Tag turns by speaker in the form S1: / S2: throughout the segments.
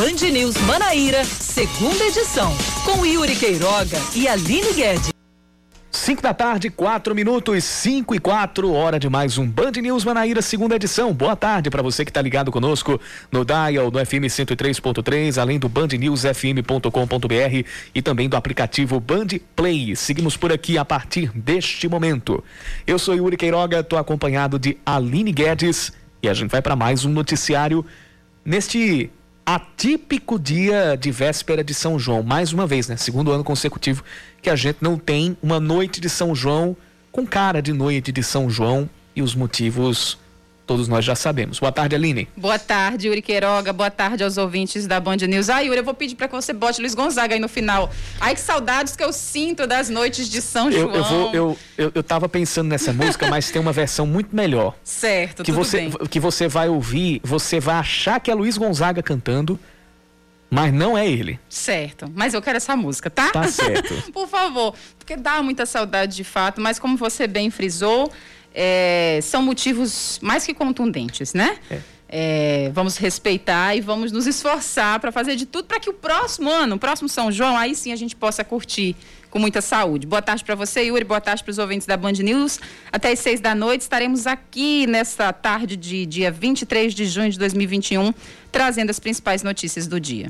S1: Band News Manaíra, segunda edição, com Yuri Queiroga e Aline Guedes.
S2: 5 da tarde, 4 minutos, 5 e 4, hora de mais um Band News Manaíra, segunda edição. Boa tarde para você que está ligado conosco no Dial, no FM 103.3, além do bandnewsfm.com.br e também do aplicativo Band Play. Seguimos por aqui a partir deste momento. Eu sou Yuri Queiroga, estou acompanhado de Aline Guedes e a gente vai para mais um noticiário neste atípico dia de véspera de São João. Mais uma vez, né? Segundo ano consecutivo que a gente não tem uma noite de São João com cara de noite de São João e os motivos todos nós já sabemos. Boa tarde, Aline.
S3: Boa tarde, Yuri Queiroga. Boa tarde aos ouvintes da Band News. Ah, Yuri, eu vou pedir para que você bote Luiz Gonzaga aí no final. Ai, que saudades que eu sinto das noites de São João.
S2: Eu, eu, vou, eu, eu, eu tava pensando nessa música, mas tem uma versão muito melhor.
S3: Certo,
S2: que você,
S3: bem.
S2: Que você vai ouvir, você vai achar que é Luiz Gonzaga cantando, mas não é ele.
S3: Certo, mas eu quero essa música, tá?
S2: Tá certo.
S3: Por favor, porque dá muita saudade de fato, mas como você bem frisou, é, são motivos mais que contundentes, né?
S2: É.
S3: É, vamos respeitar e vamos nos esforçar para fazer de tudo para que o próximo ano, o próximo São João, aí sim a gente possa curtir com muita saúde. Boa tarde para você, Yuri. Boa tarde para os ouvintes da Band News. Até às seis da noite estaremos aqui nesta tarde de dia 23 de junho de 2021, trazendo as principais notícias do dia.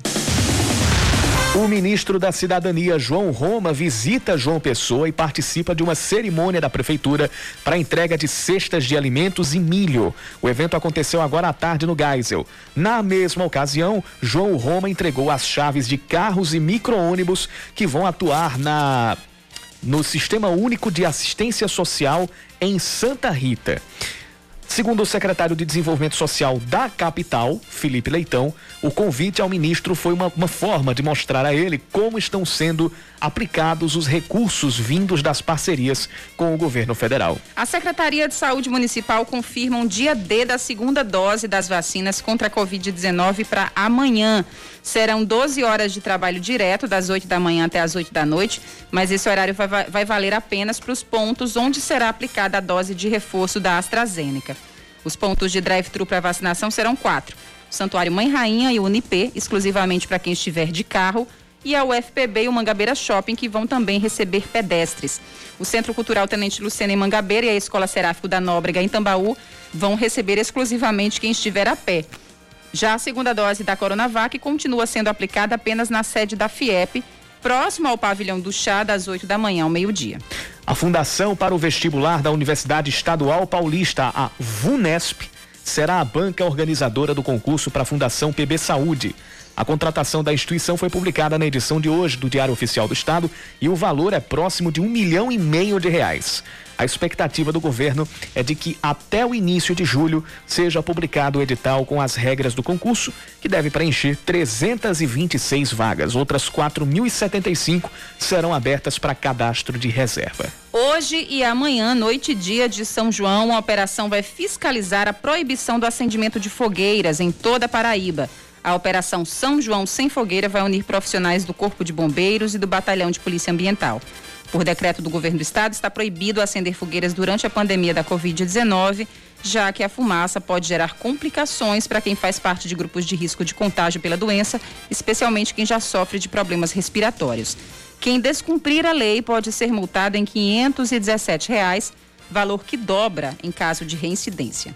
S2: O ministro da Cidadania, João Roma, visita João Pessoa e participa de uma cerimônia da prefeitura para entrega de cestas de alimentos e milho. O evento aconteceu agora à tarde no Geisel. Na mesma ocasião, João Roma entregou as chaves de carros e micro-ônibus que vão atuar na no Sistema Único de Assistência Social em Santa Rita. Segundo o secretário de Desenvolvimento Social da capital, Felipe Leitão, o convite ao ministro foi uma, uma, forma de mostrar a ele como estão sendo aplicados os recursos vindos das parcerias com o governo federal.
S3: A Secretaria de Saúde Municipal confirma um dia D da segunda dose das vacinas contra a Covid-19 para amanhã. Serão 12 horas de trabalho direto, das 8 da manhã até as 8 da noite, mas esse horário vai, vai valer apenas para os pontos onde será aplicada a dose de reforço da AstraZeneca. Os pontos de drive-thru para vacinação serão quatro: o Santuário Mãe Rainha e o Unip, exclusivamente para quem estiver de carro, e a UFPB e o Mangabeira Shopping, que vão também receber pedestres. O Centro Cultural Tenente Luciana em Mangabeira e a Escola Seráfico da Nóbrega em Tambaú vão receber exclusivamente quem estiver a pé. Já a segunda dose da Coronavac continua sendo aplicada apenas na sede da FIEP, próximo ao pavilhão do chá, das 8 da manhã ao meio-dia.
S2: A Fundação para o Vestibular da Universidade Estadual Paulista, a VUNESP, será a banca organizadora do concurso para a Fundação PB Saúde. A contratação da instituição foi publicada na edição de hoje do Diário Oficial do Estado e o valor é próximo de um milhão e meio de reais. A expectativa do governo é de que até o início de julho seja publicado o edital com as regras do concurso, que deve preencher 326 vagas. Outras 4.075 serão abertas para cadastro de reserva.
S3: Hoje e amanhã, noite e dia de São João, a operação vai fiscalizar a proibição do acendimento de fogueiras em toda a Paraíba. A Operação São João Sem Fogueira vai unir profissionais do Corpo de Bombeiros e do Batalhão de Polícia Ambiental. Por decreto do governo do estado, está proibido acender fogueiras durante a pandemia da Covid-19, já que a fumaça pode gerar complicações para quem faz parte de grupos de risco de contágio pela doença, especialmente quem já sofre de problemas respiratórios. Quem descumprir a lei pode ser multado em 517 reais, valor que dobra em caso de reincidência.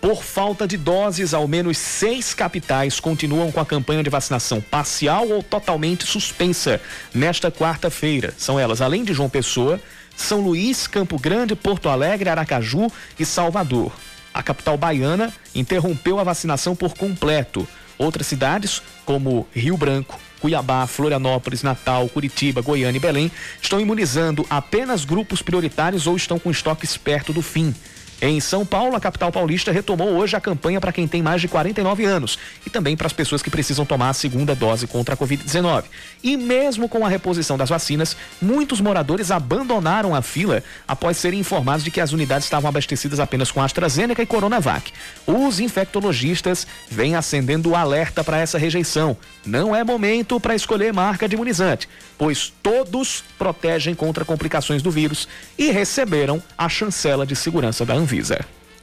S2: Por falta de doses, ao menos seis capitais continuam com a campanha de vacinação parcial ou totalmente suspensa nesta quarta-feira. São elas, além de João Pessoa, São Luís, Campo Grande, Porto Alegre, Aracaju e Salvador. A capital baiana interrompeu a vacinação por completo. Outras cidades, como Rio Branco, Cuiabá, Florianópolis, Natal, Curitiba, Goiânia e Belém, estão imunizando apenas grupos prioritários ou estão com estoques perto do fim. Em São Paulo, a capital paulista retomou hoje a campanha para quem tem mais de 49 anos e também para as pessoas que precisam tomar a segunda dose contra a Covid-19. E mesmo com a reposição das vacinas, muitos moradores abandonaram a fila após serem informados de que as unidades estavam abastecidas apenas com AstraZeneca e Coronavac. Os infectologistas vêm acendendo o alerta para essa rejeição. Não é momento para escolher marca de imunizante, pois todos protegem contra complicações do vírus e receberam a chancela de segurança da Anvisa.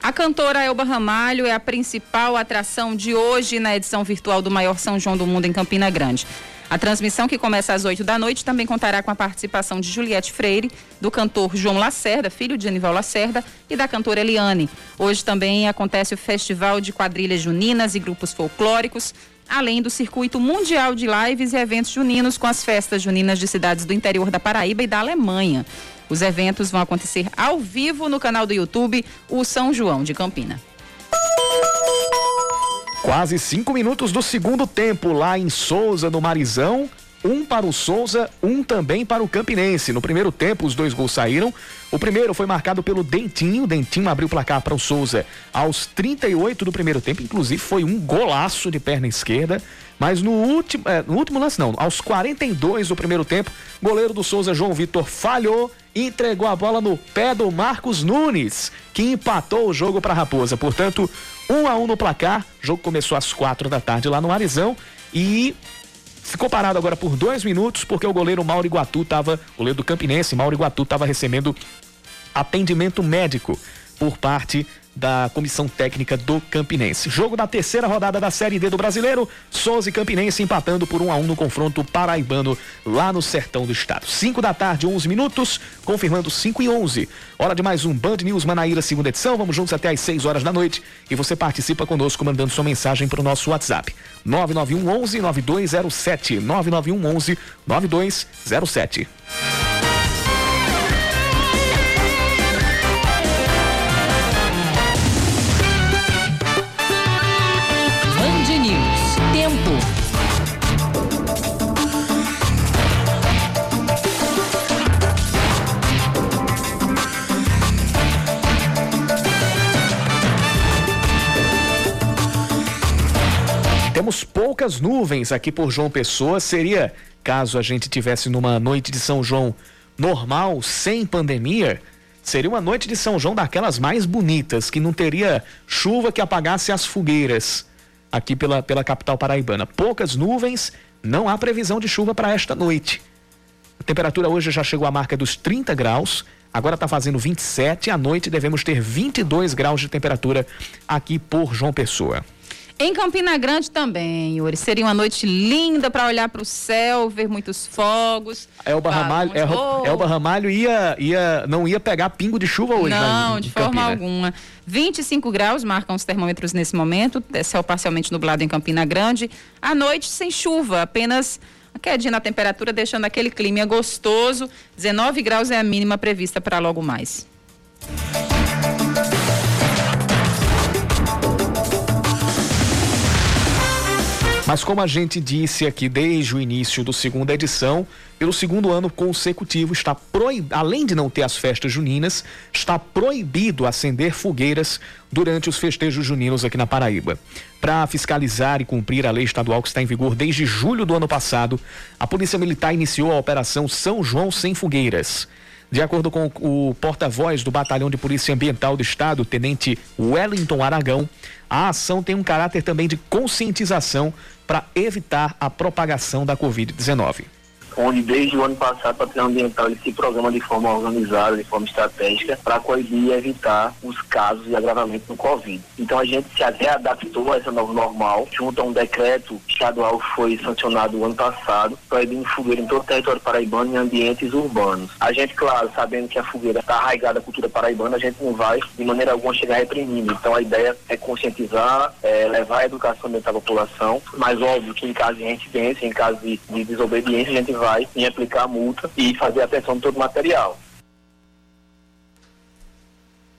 S3: A cantora Elba Ramalho é a principal atração de hoje na edição virtual do maior São João do Mundo em Campina Grande. A transmissão, que começa às 8 da noite, também contará com a participação de Juliette Freire, do cantor João Lacerda, filho de Anival Lacerda, e da cantora Eliane. Hoje também acontece o Festival de Quadrilhas Juninas e Grupos Folclóricos, além do circuito mundial de lives e eventos juninos com as festas juninas de cidades do interior da Paraíba e da Alemanha. Os eventos vão acontecer ao vivo no canal do YouTube, o São João de Campina.
S2: Quase cinco minutos do segundo tempo lá em Souza, no Marizão. Um para o Souza, um também para o Campinense. No primeiro tempo, os dois gols saíram. O primeiro foi marcado pelo Dentinho. Dentinho abriu o placar para o Souza aos 38 do primeiro tempo. Inclusive, foi um golaço de perna esquerda. Mas no último, é, no último lance, não, aos 42 do primeiro tempo, goleiro do Souza, João Vitor, falhou e entregou a bola no pé do Marcos Nunes, que empatou o jogo para a Raposa. Portanto, um a um no placar. O jogo começou às quatro da tarde lá no Arizão e ficou parado agora por dois minutos porque o goleiro Mauro Iguatu estava, goleiro do Campinense, Mauro Iguatu estava recebendo atendimento médico por parte da comissão técnica do Campinense. Jogo da terceira rodada da Série D do Brasileiro, Souza e Campinense empatando por 1 um a 1 um no confronto paraibano lá no sertão do estado. 5 da tarde, 11 minutos, confirmando 5 e 11. Hora de mais um Band News Manaíra, segunda edição. Vamos juntos até às 6 horas da noite e você participa conosco mandando sua mensagem para o nosso WhatsApp. 991 11 9207 991 11 9207. Poucas nuvens aqui por João Pessoa. Seria, caso a gente tivesse numa noite de São João normal, sem pandemia, seria uma noite de São João daquelas mais bonitas, que não teria chuva que apagasse as fogueiras aqui pela, pela capital paraibana. Poucas nuvens, não há previsão de chuva para esta noite. A temperatura hoje já chegou à marca dos 30 graus, agora está fazendo 27. À noite devemos ter 22 graus de temperatura aqui por João Pessoa.
S3: Em Campina Grande também, Yuri. Seria uma noite linda para olhar para o céu, ver muitos fogos.
S2: Elba tá, Ramalho, oh. Elba Ramalho ia, ia, não ia pegar pingo de chuva hoje.
S3: Não, de forma Campina. alguma. 25 graus marcam os termômetros nesse momento. Céu parcialmente nublado em Campina Grande. À noite sem chuva, apenas uma quedinha na temperatura, deixando aquele clima gostoso. 19 graus é a mínima prevista para logo mais.
S2: Mas como a gente disse aqui desde o início do segunda edição, pelo segundo ano consecutivo está além de não ter as festas juninas, está proibido acender fogueiras durante os festejos juninos aqui na Paraíba. Para fiscalizar e cumprir a lei estadual que está em vigor desde julho do ano passado, a Polícia Militar iniciou a operação São João sem fogueiras. De acordo com o porta-voz do Batalhão de Polícia Ambiental do Estado, Tenente Wellington Aragão, a ação tem um caráter também de conscientização para evitar a propagação da Covid-19
S4: onde desde o ano passado o Patrimônio Ambiental ele se programa de forma organizada, de forma estratégica, para coibir e evitar os casos de agravamento do Covid. Então a gente se readaptou a essa nova normal, junto a um decreto estadual que foi sancionado o ano passado, proibindo fogueira em todo o território paraibano em ambientes urbanos. A gente, claro, sabendo que a fogueira está arraigada à cultura paraibana, a gente não vai de maneira alguma chegar reprimindo. Então a ideia é conscientizar, é, levar a educação ambiental à população, mas óbvio que em caso de reincidência, em caso de, de desobediência, a gente vai vai em aplicar a multa e fazer a atenção de todo o material.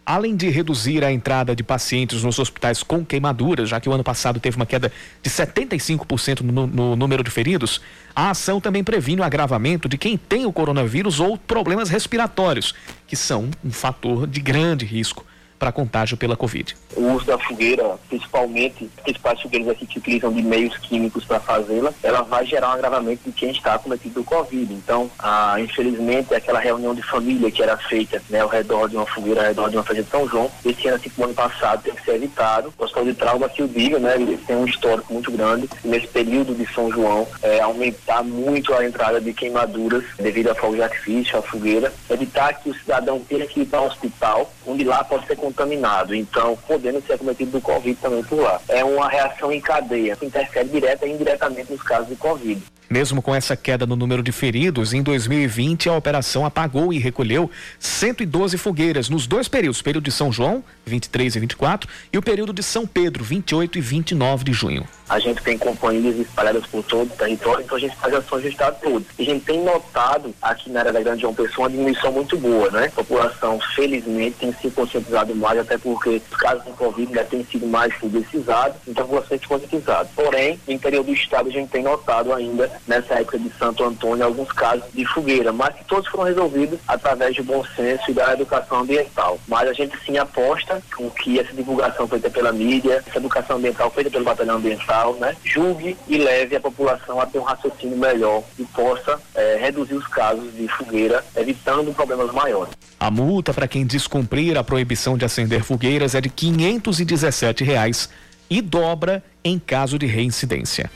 S2: Além de reduzir a entrada de pacientes nos hospitais com queimaduras, já que o ano passado teve uma queda de 75% no, no número de feridos, a ação também previne o agravamento de quem tem o coronavírus ou problemas respiratórios, que são um fator de grande risco para contágio pela Covid.
S4: O uso da fogueira, principalmente principais fogueiras aqui que utilizam de meios químicos para fazê-la, ela vai gerar um agravamento de quem está cometido o Covid. Então, ah, infelizmente, aquela reunião de família que era feita né, ao redor de uma fogueira, ao redor de uma festa de São João, esse ano, assim como ano passado, tem que ser evitado. O Hospital de Trauma que o diga, né, ele tem um histórico muito grande. Nesse período de São João, é, aumentar muito a entrada de queimaduras devido a fogo de artifício, a fogueira, evitar que o cidadão tenha que ir para o hospital, onde lá pode ser contaminado, então podendo ser acometido do Covid também por lá. É uma reação em cadeia, que interfere direta e indiretamente nos casos de Covid.
S2: Mesmo com essa queda no número de feridos, em 2020 a operação apagou e recolheu 112 fogueiras nos dois períodos, período de São João, 23 e 24, e o período de São Pedro, 28 e 29 de junho.
S4: A gente tem companhias espalhadas por todo o território, então a gente faz ações de estado todo. E a gente tem notado aqui na área da Grande João Pessoa uma diminuição muito boa, né? A população, felizmente, tem se conscientizado mais, até porque os casos de Covid já têm sido mais publicizados, então a população tem se conscientizado. Porém, no interior do estado a gente tem notado ainda nessa época de Santo Antônio alguns casos de fogueira, mas que todos foram resolvidos através de bom senso e da educação ambiental. Mas a gente sim aposta com que essa divulgação feita pela mídia, essa educação ambiental feita pelo batalhão ambiental, né, julgue e leve a população a ter um raciocínio melhor e possa é, reduzir os casos de fogueira, evitando problemas maiores.
S2: A multa para quem descumprir a proibição de acender fogueiras é de 517 reais e dobra em caso de reincidência.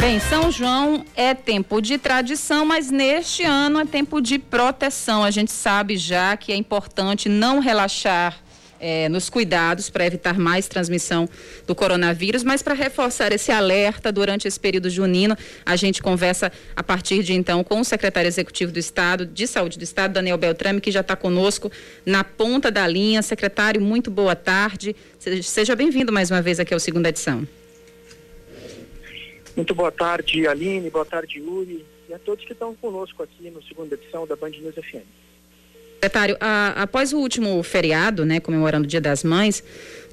S3: Bem, São João é tempo de tradição, mas neste ano é tempo de proteção. A gente sabe já que é importante não relaxar é, nos cuidados para evitar mais transmissão do coronavírus, mas para reforçar esse alerta durante esse período junino, a gente conversa a partir de então com o secretário executivo do Estado, de Saúde do Estado, Daniel Beltrame, que já está conosco na ponta da linha. Secretário, muito boa tarde. Seja bem-vindo mais uma vez aqui ao segunda edição.
S5: Muito boa tarde, Aline, boa tarde, Yuri, e a todos que estão conosco aqui no segunda edição da Band News FM.
S3: Secretário, a, após o último feriado, né, comemorando o Dia das Mães,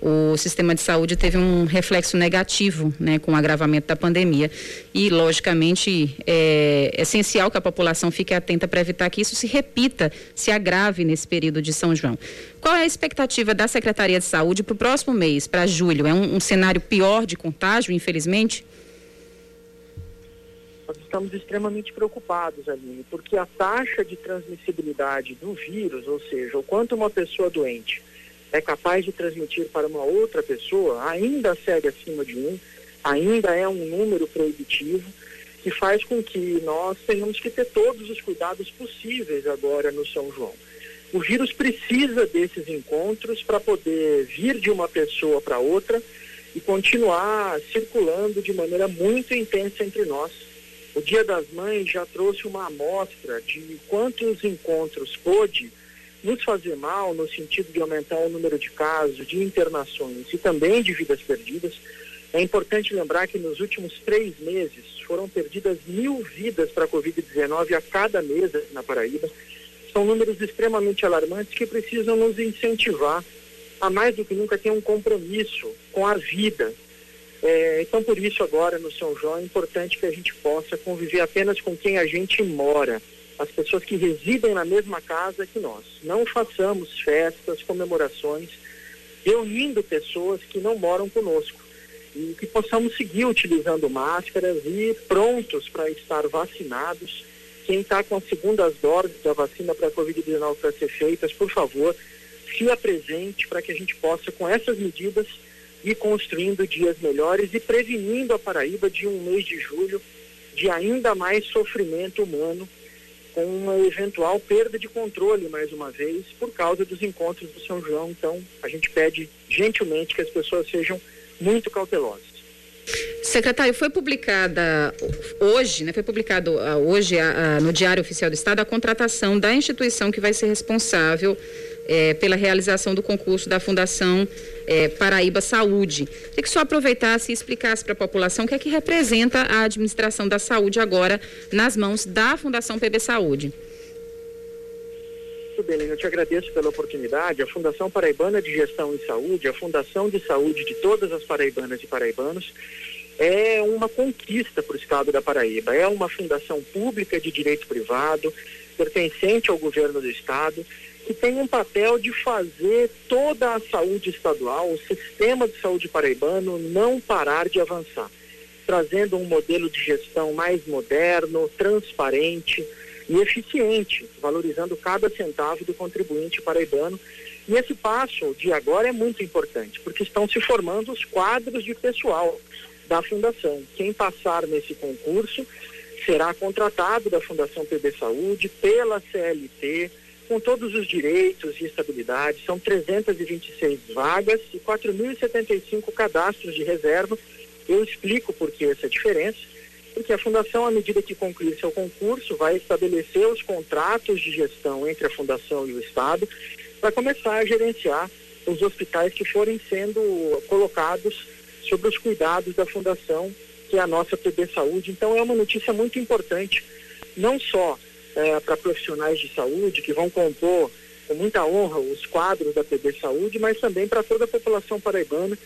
S3: o sistema de saúde teve um reflexo negativo, né, com o agravamento da pandemia. E, logicamente, é essencial que a população fique atenta para evitar que isso se repita, se agrave nesse período de São João. Qual é a expectativa da Secretaria de Saúde para o próximo mês, para julho? É um, um cenário pior de contágio, infelizmente?
S5: Nós estamos extremamente preocupados, Aline, porque a taxa de transmissibilidade do vírus, ou seja, o quanto uma pessoa doente é capaz de transmitir para uma outra pessoa, ainda segue acima de um, ainda é um número proibitivo, que faz com que nós tenhamos que ter todos os cuidados possíveis agora no São João. O vírus precisa desses encontros para poder vir de uma pessoa para outra e continuar circulando de maneira muito intensa entre nós o Dia das Mães já trouxe uma amostra de quantos encontros pôde nos fazer mal no sentido de aumentar o número de casos, de internações e também de vidas perdidas. É importante lembrar que nos últimos três meses foram perdidas mil vidas para a Covid-19 a cada mês na Paraíba. São números extremamente alarmantes que precisam nos incentivar a mais do que nunca ter um compromisso com a vida, é, então, por isso, agora no São João, é importante que a gente possa conviver apenas com quem a gente mora, as pessoas que residem na mesma casa que nós. Não façamos festas, comemorações, reunindo pessoas que não moram conosco. E que possamos seguir utilizando máscaras e prontos para estar vacinados. Quem está com as segundas doses da vacina para a Covid-19 para ser feitas, por favor, se apresente para que a gente possa, com essas medidas, e construindo dias melhores e prevenindo a Paraíba de um mês de julho de ainda mais sofrimento humano, com uma eventual perda de controle, mais uma vez, por causa dos encontros do São João. Então, a gente pede gentilmente que as pessoas sejam muito cautelosas.
S3: Secretário, foi publicada hoje, né, foi publicado uh, hoje uh, no Diário Oficial do Estado a contratação da instituição que vai ser responsável eh, pela realização do concurso da Fundação eh, Paraíba Saúde. Queria que senhor aproveitasse e explicasse para a população o que é que representa a administração da saúde agora nas mãos da Fundação PB Saúde.
S5: Muito bem, eu te agradeço pela oportunidade. A Fundação Paraibana de Gestão em Saúde, a Fundação de Saúde de todas as paraibanas e paraibanos, é uma conquista para o Estado da Paraíba. É uma fundação pública de direito privado, pertencente ao governo do Estado, que tem um papel de fazer toda a saúde estadual, o sistema de saúde paraibano, não parar de avançar, trazendo um modelo de gestão mais moderno, transparente e eficiente, valorizando cada centavo do contribuinte paraibano. E esse passo de agora é muito importante, porque estão se formando os quadros de pessoal da Fundação. Quem passar nesse concurso será contratado da Fundação PB Saúde pela CLT, com todos os direitos e estabilidade. São 326 vagas e 4.075 cadastros de reserva. Eu explico por que essa diferença. Porque a Fundação, à medida que concluir seu concurso, vai estabelecer os contratos de gestão entre a Fundação e o Estado para começar a gerenciar os hospitais que forem sendo colocados sobre os cuidados da Fundação, que é a nossa PB Saúde. Então, é uma notícia muito importante, não só é, para profissionais de saúde que vão compor com muita honra os quadros da PB Saúde, mas também para toda a população paraibana,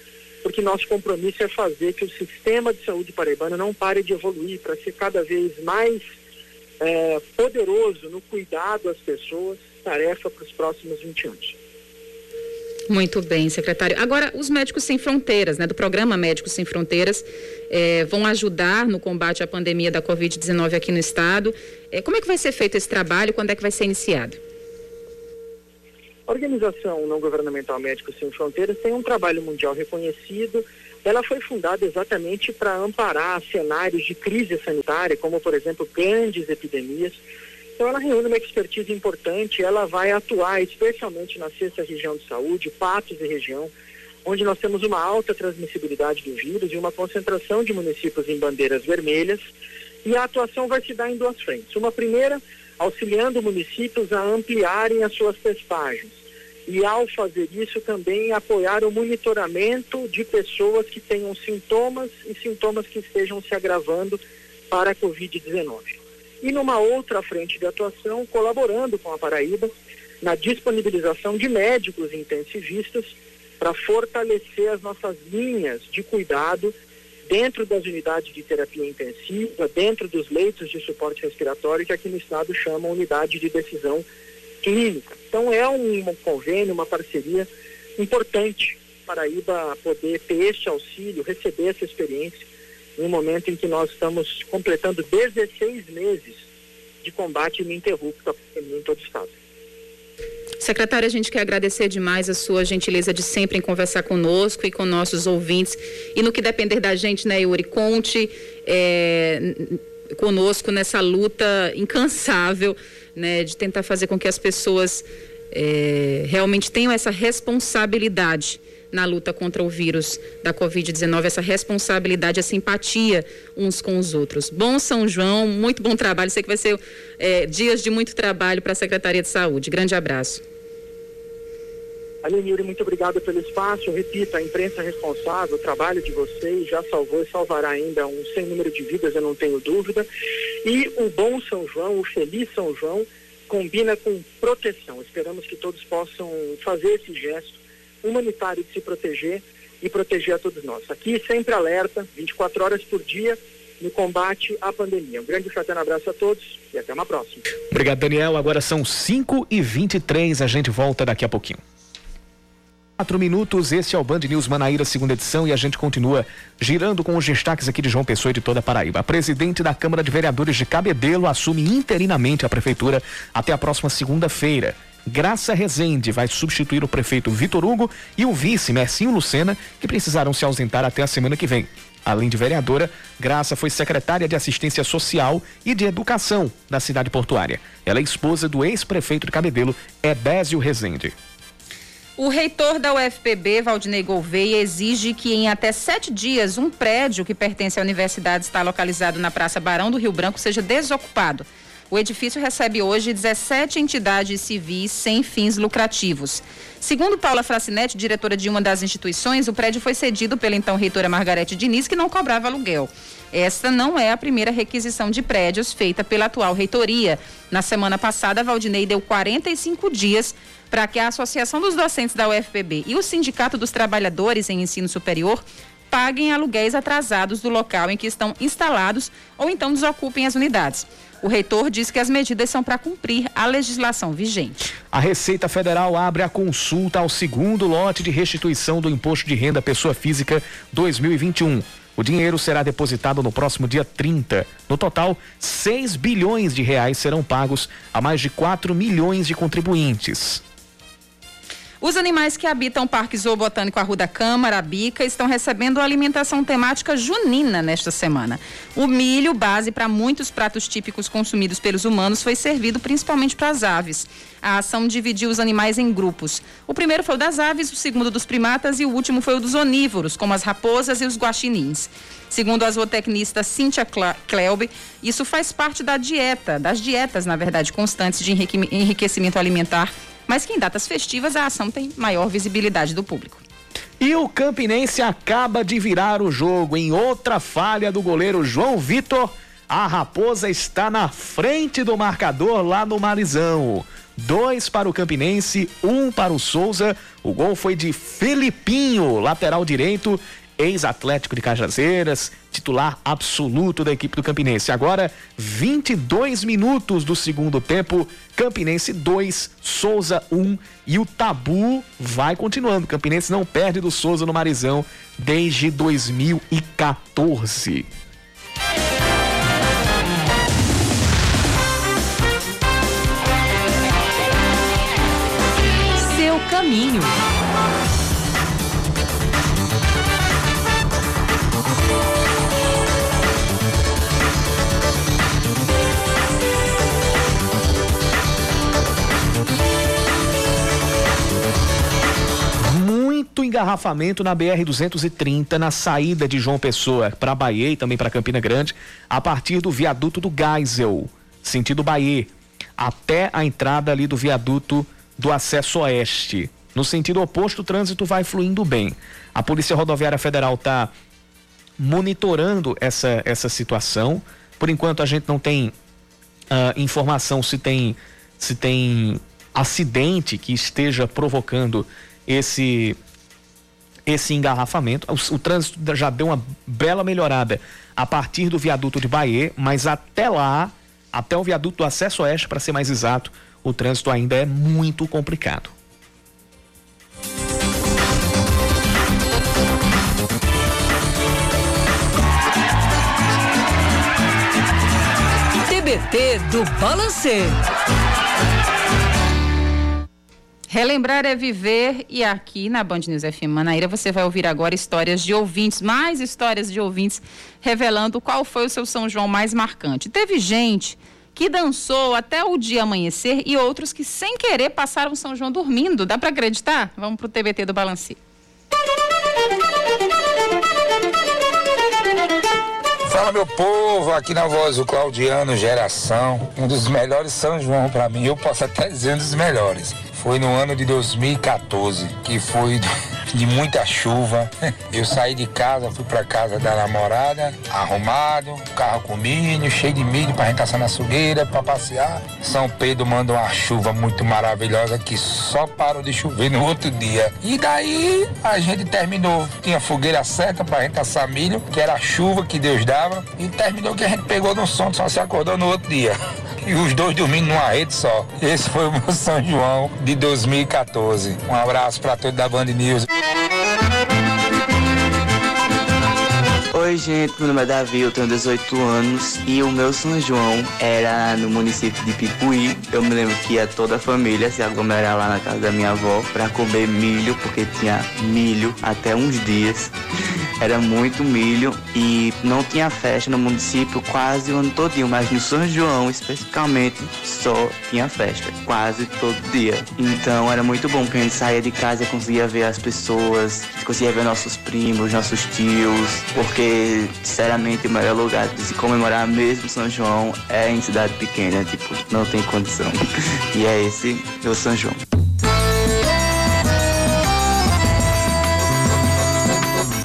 S5: porque nosso compromisso é fazer que o sistema de saúde paraibano não pare de evoluir para ser cada vez mais é, poderoso no cuidado às pessoas, tarefa para os próximos 20 anos.
S3: Muito bem, secretário. Agora, os médicos sem fronteiras, né, do programa Médicos Sem Fronteiras, eh, vão ajudar no combate à pandemia da Covid-19 aqui no estado. Eh, como é que vai ser feito esse trabalho? Quando é que vai ser iniciado?
S5: A Organização Não Governamental Médicos Sem Fronteiras tem um trabalho mundial reconhecido. Ela foi fundada exatamente para amparar cenários de crise sanitária, como, por exemplo, grandes epidemias então ela reúne uma expertise importante, ela vai atuar especialmente na sexta região de saúde, Patos e região, onde nós temos uma alta transmissibilidade do vírus e uma concentração de municípios em bandeiras vermelhas. E a atuação vai se dar em duas frentes. Uma primeira, auxiliando municípios a ampliarem as suas testagens. E ao fazer isso também apoiar o monitoramento de pessoas que tenham sintomas e sintomas que estejam se agravando para a Covid-19 e numa outra frente de atuação, colaborando com a Paraíba na disponibilização de médicos intensivistas para fortalecer as nossas linhas de cuidado dentro das unidades de terapia intensiva, dentro dos leitos de suporte respiratório, que aqui no estado chamam unidade de decisão clínica. Então é um, convênio, uma parceria importante para a Paraíba poder ter este auxílio, receber essa experiência um momento em que nós estamos completando 16 meses de combate ininterrupto em todo o estado.
S3: Secretária, a gente quer agradecer demais a sua gentileza de sempre em conversar conosco e com nossos ouvintes. E no que depender da gente, né, Yuri, conte é, conosco nessa luta incansável né, de tentar fazer com que as pessoas é, realmente tenham essa responsabilidade na luta contra o vírus da Covid-19, essa responsabilidade, essa empatia uns com os outros. Bom São João, muito bom trabalho. Sei que vai ser é, dias de muito trabalho para a Secretaria de Saúde. Grande abraço.
S5: Aline Yuri, muito obrigado pelo espaço. Repito, a imprensa responsável, o trabalho de vocês já salvou e salvará ainda um sem número de vidas, eu não tenho dúvida. E o bom São João, o feliz São João, combina com proteção. Esperamos que todos possam fazer esse gesto humanitário de se proteger e proteger a todos nós. Aqui sempre alerta, 24 horas por dia, no combate à pandemia. Um grande fraterno abraço a todos e até uma próxima.
S2: Obrigado, Daniel. Agora são 5 e 23 a gente volta daqui a pouquinho. Quatro minutos, este é o Band News Manaíra, segunda edição, e a gente continua girando com os destaques aqui de João Pessoa e de toda a Paraíba. A presidente da Câmara de Vereadores de Cabedelo assume interinamente a prefeitura até a próxima segunda-feira. Graça Rezende vai substituir o prefeito Vitor Hugo e o vice Mercinho Lucena, que precisarão se ausentar até a semana que vem. Além de vereadora, Graça foi secretária de Assistência Social e de Educação da cidade portuária. Ela é esposa do ex-prefeito de Cabedelo, Ebésio Rezende.
S3: O reitor da UFPB, Valdinei Gouveia, exige que em até sete dias um prédio que pertence à universidade está localizado na Praça Barão do Rio Branco seja desocupado. O edifício recebe hoje 17 entidades civis sem fins lucrativos. Segundo Paula Fracinetti, diretora de uma das instituições, o prédio foi cedido pela então reitora Margarete Diniz, que não cobrava aluguel. Esta não é a primeira requisição de prédios feita pela atual reitoria. Na semana passada, Valdinei deu 45 dias para que a Associação dos Docentes da UFPB e o Sindicato dos Trabalhadores em Ensino Superior paguem aluguéis atrasados do local em que estão instalados ou então desocupem as unidades. O reitor diz que as medidas são para cumprir a legislação vigente.
S2: A Receita Federal abre a consulta ao segundo lote de restituição do Imposto de Renda Pessoa Física 2021. O dinheiro será depositado no próximo dia 30. No total, 6 bilhões de reais serão pagos a mais de 4 milhões de contribuintes.
S3: Os animais que habitam o Parque Zoobotânico Arruda Câmara, Bica, estão recebendo alimentação temática junina nesta semana. O milho, base para muitos pratos típicos consumidos pelos humanos, foi servido principalmente para as aves. A ação dividiu os animais em grupos. O primeiro foi o das aves, o segundo dos primatas e o último foi o dos onívoros, como as raposas e os guaxinins. Segundo a zootecnista Cíntia Klelbe, isso faz parte da dieta, das dietas, na verdade, constantes de enriquecimento alimentar mas que em datas festivas a ação tem maior visibilidade do público.
S2: E o Campinense acaba de virar o jogo em outra falha do goleiro João Vitor. A Raposa está na frente do marcador lá no Marizão. Dois para o Campinense, um para o Souza. O gol foi de Felipinho, lateral direito, ex-atlético de Cajazeiras, titular absoluto da equipe do Campinense. Agora, 22 minutos do segundo tempo, Campinense 2, Souza 1 um, e o tabu vai continuando. Campinense não perde do Souza no Marizão desde 2014.
S1: Seu caminho.
S2: Engarrafamento na BR-230, na saída de João Pessoa para Bahia e também para Campina Grande, a partir do viaduto do Geisel, sentido Bahia, até a entrada ali do viaduto do acesso oeste. No sentido oposto, o trânsito vai fluindo bem. A Polícia Rodoviária Federal está monitorando essa, essa situação. Por enquanto, a gente não tem uh, informação se tem, se tem acidente que esteja provocando esse esse engarrafamento. O, o, trânsito já deu uma bela melhorada a partir do viaduto de Bahia, mas até lá, até o viaduto do acesso oeste, para ser mais exato, o trânsito ainda é muito complicado.
S1: TBT do Balancê.
S3: Relembrar é viver e aqui na Band News FM Manaíra você vai ouvir agora histórias de ouvintes, mais histórias de ouvintes revelando qual foi o seu São João mais marcante. Teve gente que dançou até o dia amanhecer e outros que sem querer passaram São João dormindo. Dá para acreditar? Vamos pro TBT do Balanci.
S6: Fala meu povo, aqui na voz do Claudiano Geração, um dos melhores São João para mim, eu posso até dizer um dos melhores. Foi no ano de 2014, que foi de muita chuva. Eu saí de casa, fui para casa da namorada, arrumado, carro com milho, cheio de milho para gente assar na sugueira, para passear. São Pedro manda uma chuva muito maravilhosa que só parou de chover no outro dia. E daí a gente terminou. Tinha fogueira certa para gente assar milho, que era a chuva que Deus dava. E terminou que a gente pegou no som, só se acordou no outro dia e os dois dormindo numa rede só. Esse foi o meu São João de 2014. Um abraço para todos da Band News.
S7: Oi, gente, meu nome é Davi, eu tenho 18 anos e o meu São João era no município de Picuí. Eu me lembro que ia toda a família se aglomerar lá na casa da minha avó para comer milho, porque tinha milho até uns dias. Era muito milho e não tinha festa no município quase o ano todinho, mas no São João especificamente só tinha festa, quase todo dia. Então era muito bom porque a gente saía de casa e conseguia ver as pessoas, conseguia ver nossos primos, nossos tios, porque sinceramente o melhor lugar de se comemorar mesmo São João é em cidade pequena, tipo, não tem condição. E é esse o São João.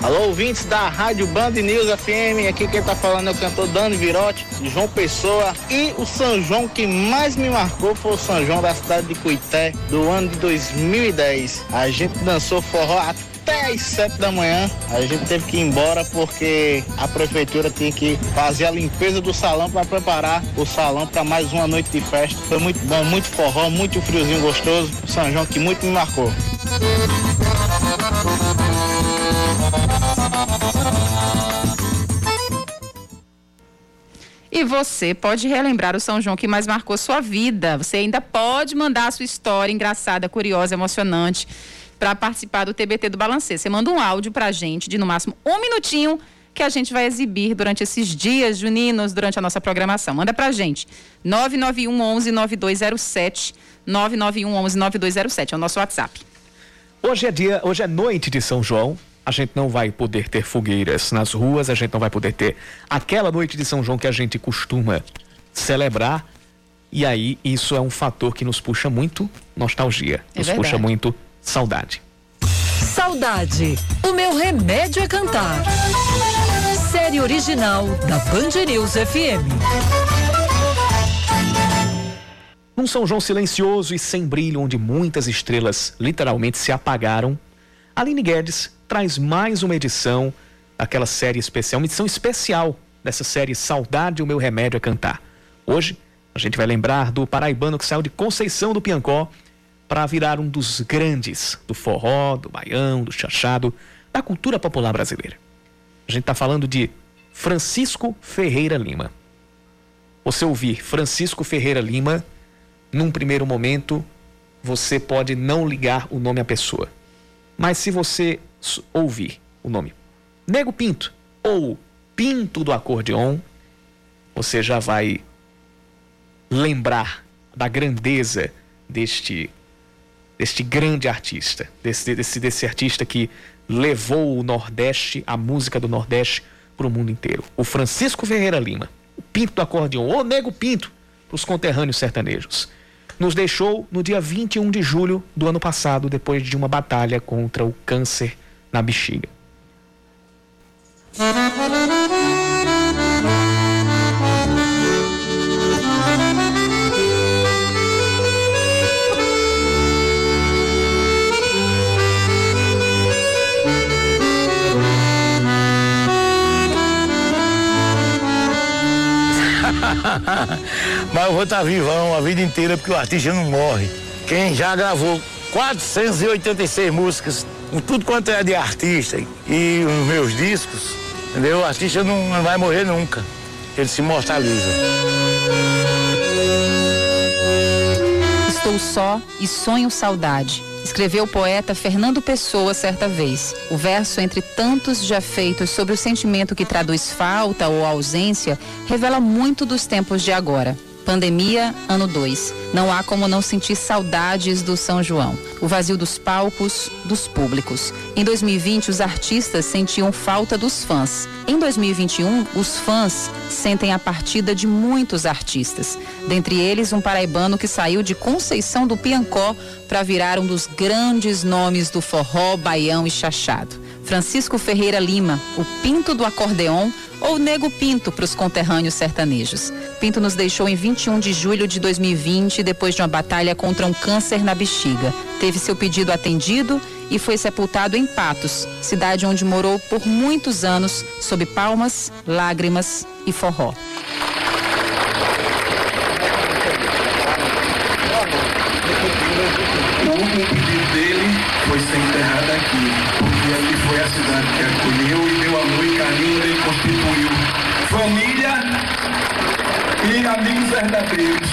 S8: Alô, ouvintes da Rádio Band News FM, aqui quem tá falando é o cantor Dani Virotti, de João Pessoa. E o São João que mais me marcou foi o São João da cidade de Cuité, do ano de 2010. A gente dançou forró até às 7 da manhã. A gente teve que ir embora porque a prefeitura tinha que fazer a limpeza do salão para preparar o salão para mais uma noite de festa. Foi muito bom, muito forró, muito friozinho gostoso. São João que muito me marcou.
S3: E você pode relembrar o São João que mais marcou sua vida. Você ainda pode mandar a sua história engraçada, curiosa, emocionante para participar do TBT do Balancê. Você manda um áudio para a gente de no máximo um minutinho que a gente vai exibir durante esses dias juninos, durante a nossa programação. Manda para a gente. 991 11 9207. 991 11 9207 é o nosso WhatsApp.
S2: Hoje é dia, hoje é noite de São João. A gente não vai poder ter fogueiras nas ruas, a gente não vai poder ter aquela noite de São João que a gente costuma celebrar. E aí, isso é um fator que nos puxa muito nostalgia, é nos verdade. puxa muito saudade.
S1: Saudade. O meu remédio é cantar. Série original da Band News FM.
S2: Num São João silencioso e sem brilho, onde muitas estrelas literalmente se apagaram, Aline Guedes traz mais uma edição daquela série especial, uma edição especial dessa série Saudade, o meu remédio é cantar. Hoje, a gente vai lembrar do paraibano que saiu de Conceição do Piancó para virar um dos grandes do forró, do baião, do chachado, da cultura popular brasileira. A gente está falando de Francisco Ferreira Lima. Você ouvir Francisco Ferreira Lima, num primeiro momento, você pode não ligar o nome à pessoa. Mas se você ouvir o nome Nego Pinto ou Pinto do Acordeon, você já vai lembrar da grandeza deste deste grande artista, desse, desse, desse artista que levou o Nordeste, a música do Nordeste, para o mundo inteiro. O Francisco Ferreira Lima, o Pinto do Acordeon, o Nego Pinto, para os conterrâneos sertanejos. Nos deixou no dia 21 de julho do ano passado, depois de uma batalha contra o câncer na bexiga.
S9: Mas eu vou estar vivão a vida inteira porque o artista não morre. Quem já gravou 486 músicas, com tudo quanto é de artista e os meus discos, entendeu? O artista não, não vai morrer nunca. Ele se imortaliza.
S3: Estou só e sonho saudade escreveu o poeta Fernando Pessoa certa vez. O verso, entre tantos já feitos sobre o sentimento que traduz falta ou ausência, revela muito dos tempos de agora. Pandemia, ano 2. Não há como não sentir saudades do São João. O vazio dos palcos, dos públicos. Em 2020, os artistas sentiam falta dos fãs. Em 2021, os fãs sentem a partida de muitos artistas. Dentre eles, um paraibano que saiu de Conceição do Piancó para virar um dos grandes nomes do forró, baião e chachado. Francisco Ferreira Lima, o Pinto do Acordeon ou Nego Pinto para os conterrâneos sertanejos. Pinto nos deixou em 21 de julho de 2020, depois de uma batalha contra um câncer na bexiga. Teve seu pedido atendido e foi sepultado em Patos, cidade onde morou por muitos anos, sob palmas, lágrimas e forró.
S10: cantante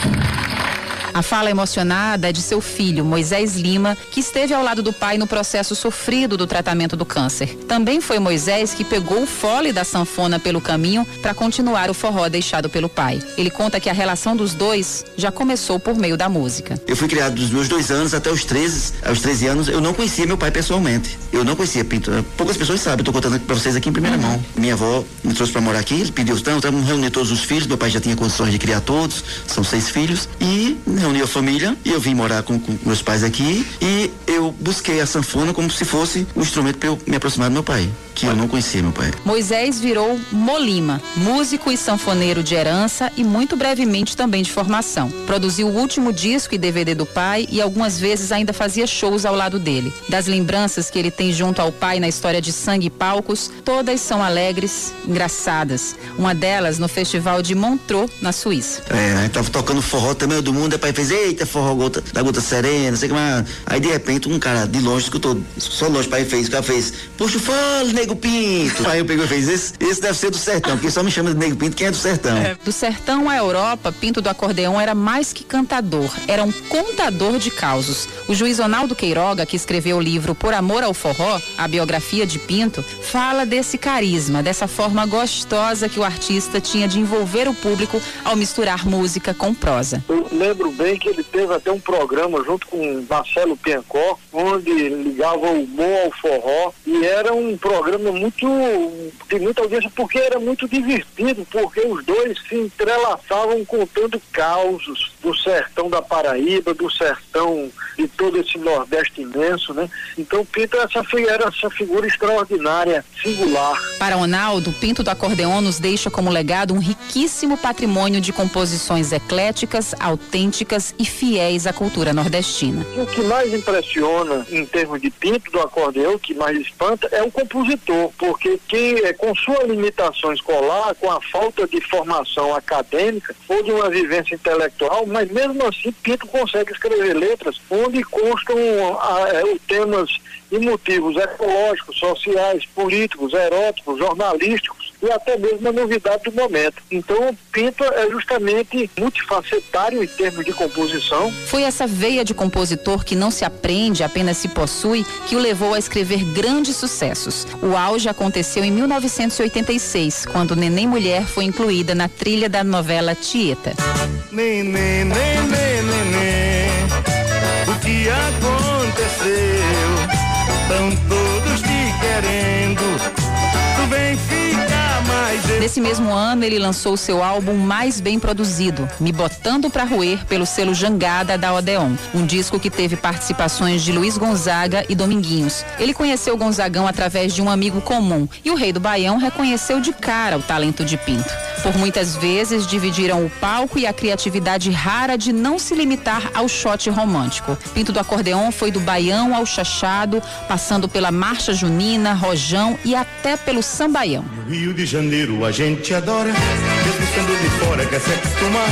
S10: A
S3: fala emocionada é de seu filho, Moisés Lima, que esteve ao lado do pai no processo sofrido do tratamento do câncer. Também foi Moisés que pegou o fole da sanfona pelo caminho para continuar o forró deixado pelo pai. Ele conta que a relação dos dois já começou por meio da música.
S11: Eu fui criado dos meus dois anos até os 13, aos 13 anos, eu não conhecia meu pai pessoalmente. Eu não conhecia Pinto. Poucas pessoas sabem, tô contando para vocês aqui em primeira uhum. mão. Minha avó me trouxe para morar aqui, ele pediu, então, vamos reunir todos os filhos, meu pai já tinha condições de criar todos, são seis filhos, e reuni a família e eu vim morar com, com, meus pais aqui e eu busquei a sanfona como se fosse um instrumento para eu me aproximar do meu pai, que eu não conhecia meu pai.
S3: Moisés virou Molima, músico e sanfoneiro de herança e muito brevemente também de formação. Produziu o último disco e DVD do pai e algumas vezes ainda fazia shows ao lado dele. Das lembranças que ele tem junto ao pai na história de sangue e palcos, todas são alegres, engraçadas. Uma delas no festival de Montreux, na Suíça.
S11: É, a gente tava tocando forró também do mundo, o pai fez, eita, forró gota, da gota serena, não sei o que mais. Aí de repente um cara de longe escutou, só longe, pai fez, o cara fez, puxa o fole, nego Nego Pinto. Aí eu peguei e fez, esse, esse deve ser do sertão, porque só me chama de Nego Pinto, quem é do sertão? É.
S3: Do sertão à Europa, Pinto do Acordeão era mais que cantador, era um contador de causos. O juiz Ronaldo Queiroga, que escreveu o livro Por Amor ao Forró, a biografia de Pinto, fala desse carisma, dessa forma gostosa que o artista tinha de envolver o público ao misturar música com prosa.
S5: Eu lembro que ele teve até um programa junto com Marcelo Piancó, onde ligava o humor ao forró e era um programa muito de muita audiência porque era muito divertido, porque os dois se entrelaçavam contando causos do sertão da Paraíba, do sertão de todo esse Nordeste imenso, né? Então Pinto essa, era essa figura extraordinária, singular.
S3: Para Ronaldo, Pinto do Acordeon nos deixa como legado um riquíssimo patrimônio de composições ecléticas, autênticas e fiéis à cultura nordestina.
S5: O que mais impressiona em termos de Pinto do Acordeão, que mais espanta, é o compositor, porque quem é com sua limitação escolar, com a falta de formação acadêmica ou de uma vivência intelectual, mas mesmo assim Pinto consegue escrever letras onde constam ah, é, temas e motivos ecológicos, sociais, políticos, eróticos, jornalísticos e até mesmo a novidade do momento. Então, Pinto é justamente multifacetário em termos de composição.
S3: Foi essa veia de compositor que não se aprende, apenas se possui, que o levou a escrever grandes sucessos. O auge aconteceu em 1986, quando Neném Mulher foi incluída na trilha da novela Tieta.
S10: Neném, neném, neném, o que aconteceu? Estão todos te querendo.
S3: Nesse mesmo ano, ele lançou seu álbum mais bem produzido, Me Botando Pra Roer, pelo selo Jangada da Odeon. Um disco que teve participações de Luiz Gonzaga e Dominguinhos. Ele conheceu Gonzagão através de um amigo comum e o rei do Baião reconheceu de cara o talento de Pinto. Por muitas vezes dividiram o palco e a criatividade rara de não se limitar ao shot romântico. Pinto do Acordeon foi do baião ao chachado, passando pela marcha junina, rojão e até pelo sambaião.
S10: Rio de Janeiro a gente adora, mesmo sendo de fora quer se acostumar.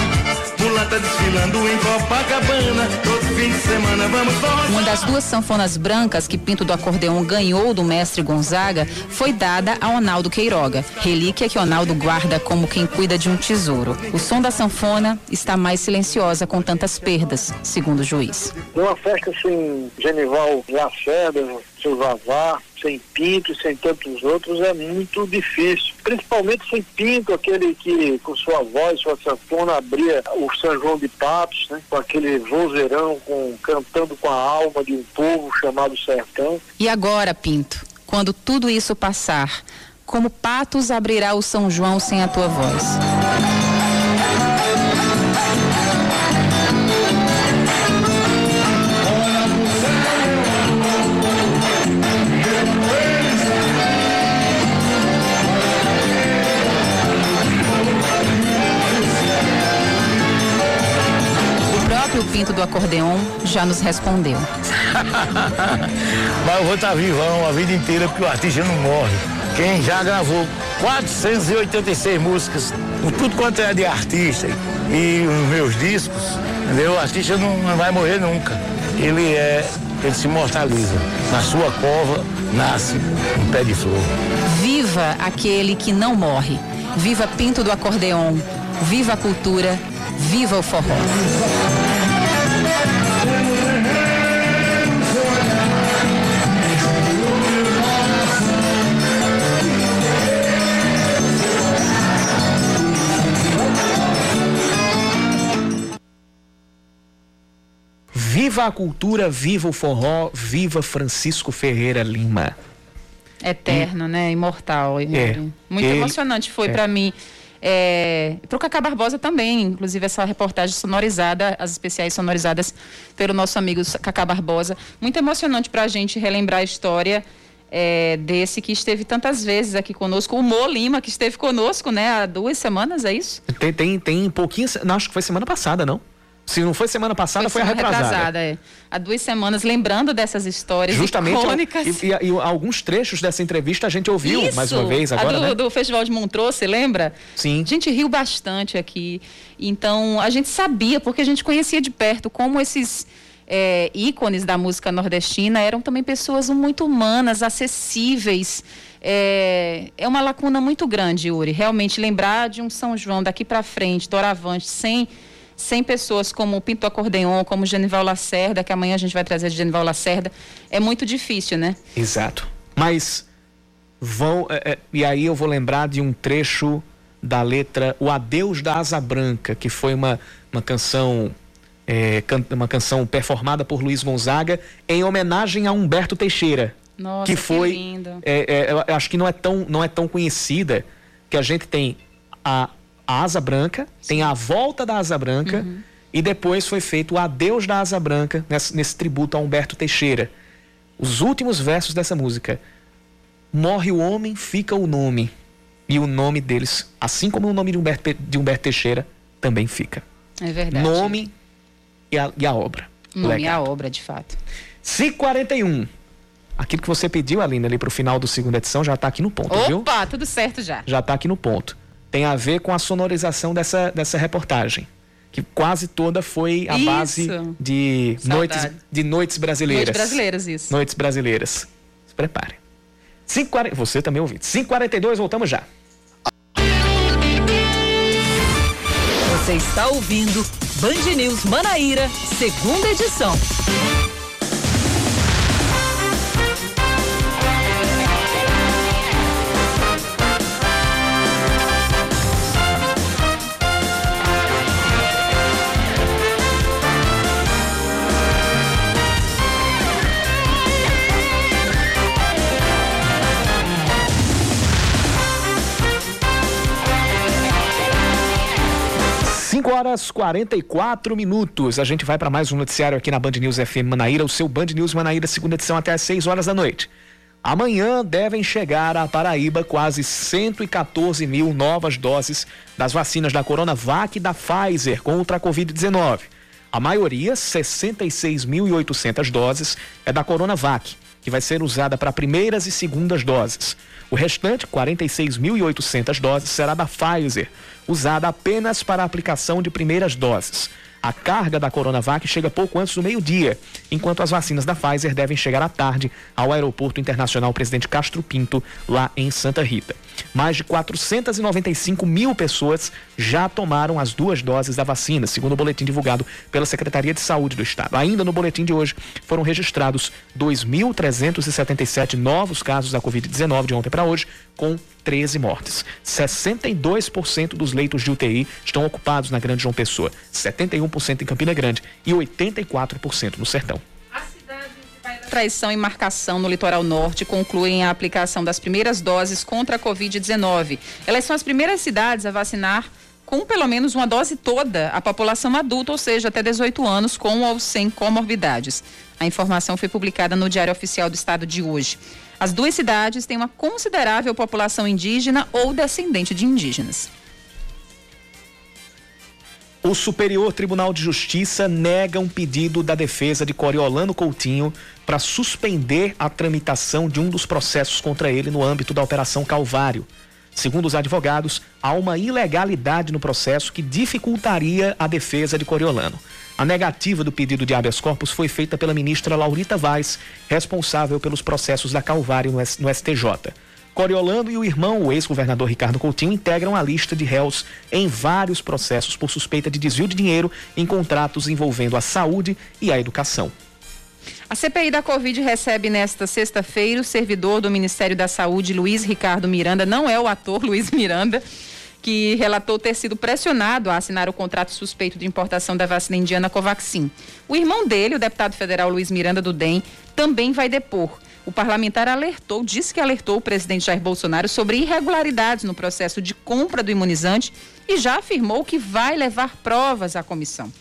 S10: Mulata desfilando em Copacabana, todo fim de semana vamos nós.
S3: Uma das duas sanfonas brancas que Pinto do Acordeon ganhou do mestre Gonzaga foi dada a Ronaldo Queiroga, relíquia que Ronaldo guarda como quem cuida de um tesouro. O som da sanfona está mais silenciosa com tantas perdas, segundo o juiz.
S5: Uma festa sem Genival Lacerda, seu Vavá, sem Pinto e sem tantos outros é muito difícil. Principalmente sem Pinto, aquele que com sua voz, sua sanfona abria o São João de Patos, né? com aquele vozeirão, com, cantando com a alma de um povo chamado Sertão.
S3: E agora, Pinto, quando tudo isso passar, como Patos abrirá o São João sem a tua voz? Pinto do Acordeon já nos respondeu.
S9: Mas eu vou estar vivão a vida inteira porque o artista não morre. Quem já gravou 486 músicas, com tudo quanto é de artista e os meus discos, entendeu? O artista não, não vai morrer nunca. Ele é, ele se imortaliza. Na sua cova nasce um pé de flor.
S3: Viva aquele que não morre. Viva Pinto do Acordeon. Viva a cultura. Viva o forró.
S2: Viva a cultura, viva o forró, viva Francisco Ferreira Lima.
S3: Eterno, hum. né? Imortal. É. Muito Ele, emocionante foi é. para mim. É, para o Cacá Barbosa também, inclusive essa reportagem sonorizada, as especiais sonorizadas pelo nosso amigo Cacá Barbosa. Muito emocionante para a gente relembrar a história é, desse que esteve tantas vezes aqui conosco, o Mo Lima, que esteve conosco, né, há duas semanas, é isso?
S2: Tem, tem, tem pouquinho, não, acho que foi semana passada, não? Se não foi semana passada, foi, foi a retrasada. retrasada é.
S3: Há duas semanas, lembrando dessas histórias
S2: Justamente,
S3: icônicas.
S2: E, e, e, alguns trechos dessa entrevista a gente ouviu Isso, mais uma vez agora,
S3: a do,
S2: né?
S3: do Festival de Montreux, você lembra?
S2: Sim.
S3: A gente riu bastante aqui. Então, a gente sabia, porque a gente conhecia de perto como esses é, ícones da música nordestina, eram também pessoas muito humanas, acessíveis. É, é uma lacuna muito grande, Yuri. Realmente lembrar de um São João daqui para frente, doravante, sem sem pessoas como o Pinto Acordeon, como Genival Lacerda, que amanhã a gente vai trazer de Genival Lacerda, é muito difícil, né?
S2: Exato. Mas vão. É, é, e aí eu vou lembrar de um trecho da letra O Adeus da Asa Branca, que foi uma, uma canção. É, can, uma canção performada por Luiz Gonzaga em homenagem a Humberto Teixeira.
S3: Nossa,
S2: que foi.
S3: que lindo.
S2: É, é, eu acho que não é, tão, não é tão conhecida que a gente tem a, a Asa Branca, Sim. tem a volta da Asa Branca. Uhum. E depois foi feito o adeus da Asa Branca nesse, nesse tributo a Humberto Teixeira. Os últimos versos dessa música. Morre o homem, fica o nome. E o nome deles, assim como o nome de Humberto, de Humberto Teixeira, também fica.
S3: É verdade.
S2: Nome e a, e a obra.
S3: Nome e a obra, de fato.
S2: 541. Aquilo que você pediu, Aline, ali para o final do segunda edição, já está aqui no ponto,
S3: Opa,
S2: viu?
S3: Opa, tudo certo já.
S2: Já está aqui no ponto. Tem a ver com a sonorização dessa, dessa reportagem. Que quase toda foi a
S3: isso.
S2: base de noites, de noites brasileiras.
S3: Noites brasileiras, isso.
S2: Noites brasileiras. Se prepare. 540, você também ouviu. 542, voltamos já.
S1: Você está ouvindo Band News Manaíra, segunda edição.
S2: Horas 44 minutos. A gente vai para mais um noticiário aqui na Band News FM Manaíra, o seu Band News Manaíra, segunda edição até às 6 horas da noite. Amanhã devem chegar à Paraíba quase 114 mil novas doses das vacinas da Coronavac e da Pfizer contra a Covid-19. A maioria, 66.800 doses, é da Coronavac, que vai ser usada para primeiras e segundas doses. O restante, 46.800 doses, será da Pfizer, usada apenas para a aplicação de primeiras doses. A carga da Coronavac chega pouco antes do meio-dia, enquanto as vacinas da Pfizer devem chegar à tarde ao Aeroporto Internacional Presidente Castro Pinto, lá em Santa Rita. Mais de 495 mil pessoas já tomaram as duas doses da vacina, segundo o boletim divulgado pela Secretaria de Saúde do Estado. Ainda no boletim de hoje, foram registrados 2.377 novos casos da Covid-19 de ontem para hoje, com 13 mortes. 62% dos leitos de UTI estão ocupados na Grande João Pessoa, 71% em Campina Grande e 84% no Sertão.
S3: Traição e marcação no litoral norte concluem a aplicação das primeiras doses contra a Covid-19. Elas são as primeiras cidades a vacinar com pelo menos uma dose toda a população adulta, ou seja, até 18 anos, com ou sem comorbidades. A informação foi publicada no Diário Oficial do Estado de hoje. As duas cidades têm uma considerável população indígena ou descendente de indígenas.
S2: O Superior Tribunal de Justiça nega um pedido da defesa de Coriolano Coutinho para suspender a tramitação de um dos processos contra ele no âmbito da Operação Calvário. Segundo os advogados, há uma ilegalidade no processo que dificultaria a defesa de Coriolano. A negativa do pedido de habeas corpus foi feita pela ministra Laurita Vaz, responsável pelos processos da Calvário no STJ. Coriolano e o irmão, o ex-governador Ricardo Coutinho, integram a lista de réus em vários processos por suspeita de desvio de dinheiro em contratos envolvendo a saúde e a educação.
S3: A CPI da Covid recebe nesta sexta-feira o servidor do Ministério da Saúde, Luiz Ricardo Miranda. Não é o ator Luiz Miranda, que relatou ter sido pressionado a assinar o contrato suspeito de importação da vacina indiana Covaxin. O irmão dele, o deputado federal Luiz Miranda do DEM, também vai depor. O parlamentar alertou, disse que alertou o presidente Jair Bolsonaro sobre irregularidades no processo de compra do imunizante e já afirmou que vai levar provas à comissão.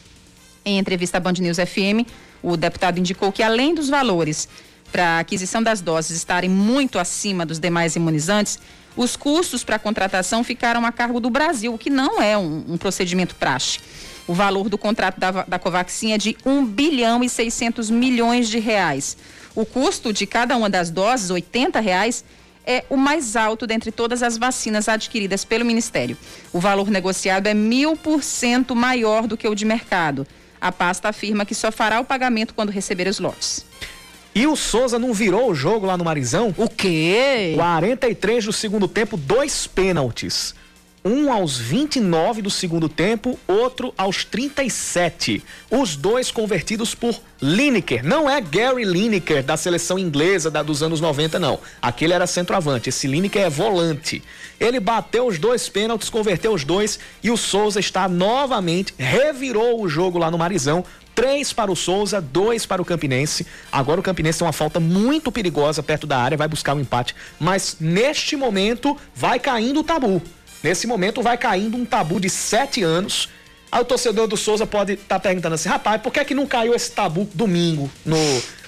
S3: Em entrevista à Band News FM, o deputado indicou que, além dos valores para a aquisição das doses estarem muito acima dos demais imunizantes, os custos para a contratação ficaram a cargo do Brasil, o que não é um, um procedimento praxe. O valor do contrato da, da Covaxin é de 1 bilhão e 600 milhões de reais. O custo de cada uma das doses, 80 reais, é o mais alto dentre todas as vacinas adquiridas pelo Ministério. O valor negociado é mil por cento maior do que o de mercado. A pasta afirma que só fará o pagamento quando receber os lotes.
S2: E o Souza não virou o jogo lá no Marizão?
S3: O quê?
S2: 43 do segundo tempo, dois pênaltis. Um aos 29 do segundo tempo, outro aos 37. Os dois convertidos por Lineker. Não é Gary Lineker da seleção inglesa da, dos anos 90, não. Aquele era centroavante. Esse Lineker é volante. Ele bateu os dois pênaltis, converteu os dois e o Souza está novamente, revirou o jogo lá no Marizão. Três para o Souza, dois para o Campinense. Agora o Campinense tem uma falta muito perigosa perto da área, vai buscar o um empate. Mas neste momento vai caindo o tabu. Nesse momento vai caindo um tabu de sete anos. Aí o torcedor do Souza pode estar tá perguntando assim, rapaz, por que, que não caiu esse tabu domingo no,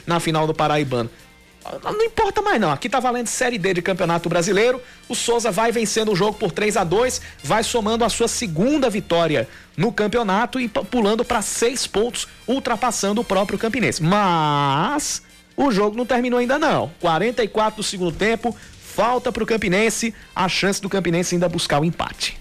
S2: na final do Paraibano? Não importa mais não, aqui tá valendo Série D de Campeonato Brasileiro. O Souza vai vencendo o jogo por 3 a 2 vai somando a sua segunda vitória no campeonato e pulando para seis pontos, ultrapassando o próprio Campinense. Mas o jogo não terminou ainda não. 44 do segundo tempo, Falta para o Campinense a chance do Campinense ainda buscar o empate.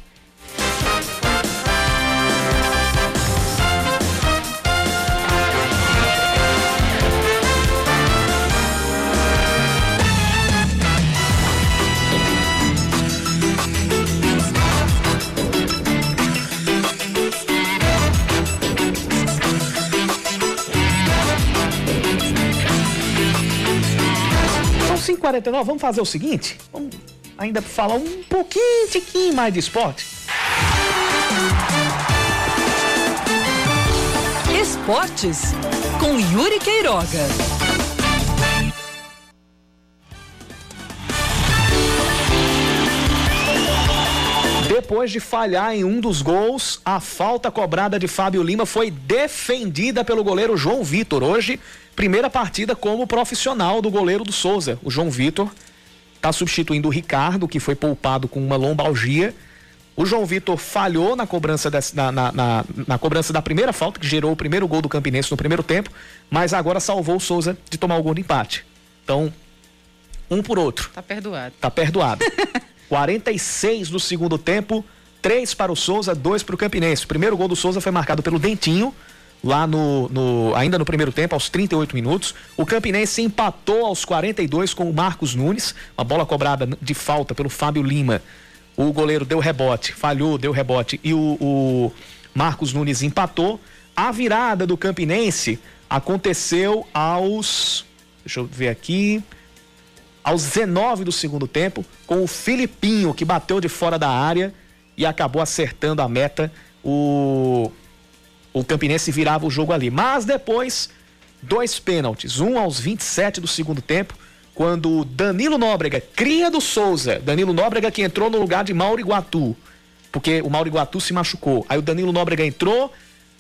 S2: São 5h49, vamos fazer o seguinte? Vamos ainda falar um pouquinho, tiquinho mais de esporte.
S1: Esportes com Yuri Queiroga.
S2: Depois de falhar em um dos gols, a falta cobrada de Fábio Lima foi defendida pelo goleiro João Vitor. Hoje, primeira partida como profissional do goleiro do Souza. O João Vitor está substituindo o Ricardo, que foi poupado com uma lombalgia. O João Vitor falhou na cobrança, dessa, na, na, na, na, cobrança da primeira falta, que gerou o primeiro gol do Campinense no primeiro tempo, mas agora salvou o Souza de tomar o gol de empate. Então, um por outro.
S3: Tá perdoado.
S2: Tá perdoado. 46 do segundo tempo, três para o Souza, dois para o Campinense. O primeiro gol do Souza foi marcado pelo Dentinho, lá no, no, ainda no primeiro tempo, aos 38 minutos. O Campinense empatou aos 42 com o Marcos Nunes, uma bola cobrada de falta pelo Fábio Lima. O goleiro deu rebote, falhou, deu rebote e o, o Marcos Nunes empatou. A virada do Campinense aconteceu aos. Deixa eu ver aqui aos 19 do segundo tempo, com o Filipinho, que bateu de fora da área e acabou acertando a meta. O, o Campinense virava o jogo ali. Mas depois, dois pênaltis. Um aos 27 do segundo tempo, quando Danilo Nóbrega, cria do Souza, Danilo Nóbrega que entrou no lugar de Mauro Iguatu, porque o Mauro Iguatu se machucou. Aí o Danilo Nóbrega entrou,